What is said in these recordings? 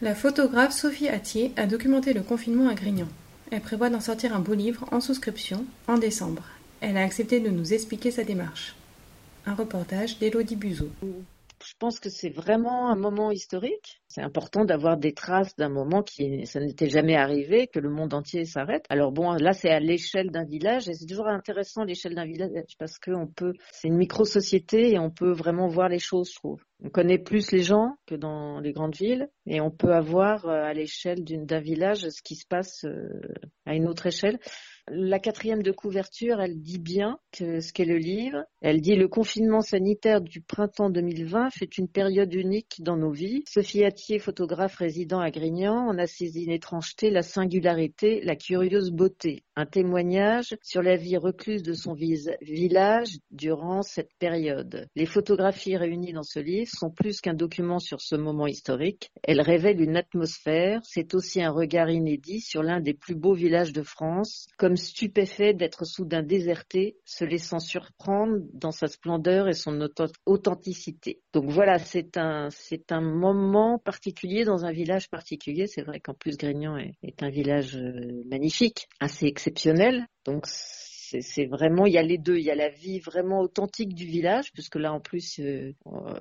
La photographe Sophie Attier a documenté le confinement à Grignan. Elle prévoit d'en sortir un beau livre en souscription en décembre. Elle a accepté de nous expliquer sa démarche. Un reportage d'Élodie Buzeau. Je pense que c'est vraiment un moment historique. C'est important d'avoir des traces d'un moment qui, ça n'était jamais arrivé, que le monde entier s'arrête. Alors bon, là, c'est à l'échelle d'un village et c'est toujours intéressant l'échelle d'un village parce peut, c'est une micro-société et on peut vraiment voir les choses, je trouve. On connaît plus les gens que dans les grandes villes et on peut avoir euh, à l'échelle d'un village ce qui se passe euh, à une autre échelle. La quatrième de couverture, elle dit bien ce qu'est le livre. Elle dit le confinement sanitaire du printemps 2020 fait une période unique dans nos vies. Sophie Attier, photographe résident à Grignan, en a saisi l'étrangeté, la singularité, la curieuse beauté. Un témoignage sur la vie recluse de son village durant cette période. Les photographies réunies dans ce livre sont plus qu'un document sur ce moment historique. Elles révèlent une atmosphère. C'est aussi un regard inédit sur l'un des plus beaux villages de France, comme stupéfait d'être soudain déserté, se laissant surprendre dans sa splendeur et son authenticité. Donc voilà, c'est un, c'est un moment particulier dans un village particulier. C'est vrai qu'en plus Grignan est, est un village euh, magnifique, assez exceptionnel. Donc c'est vraiment, il y a les deux. Il y a la vie vraiment authentique du village, puisque là, en plus, euh,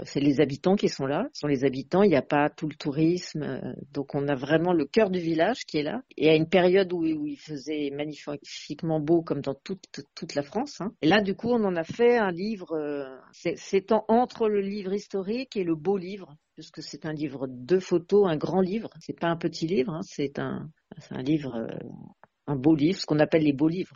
c'est les habitants qui sont là. Ce sont les habitants, il n'y a pas tout le tourisme. Euh, donc, on a vraiment le cœur du village qui est là. Et à une période où, il faisait magnifiquement beau, comme dans toute, toute la France. Hein. Et là, du coup, on en a fait un livre, euh, c'est entre le livre historique et le beau livre puisque c'est un livre de photos, un grand livre. C'est pas un petit livre, hein, c'est un, un livre, un beau livre, ce qu'on appelle les beaux livres.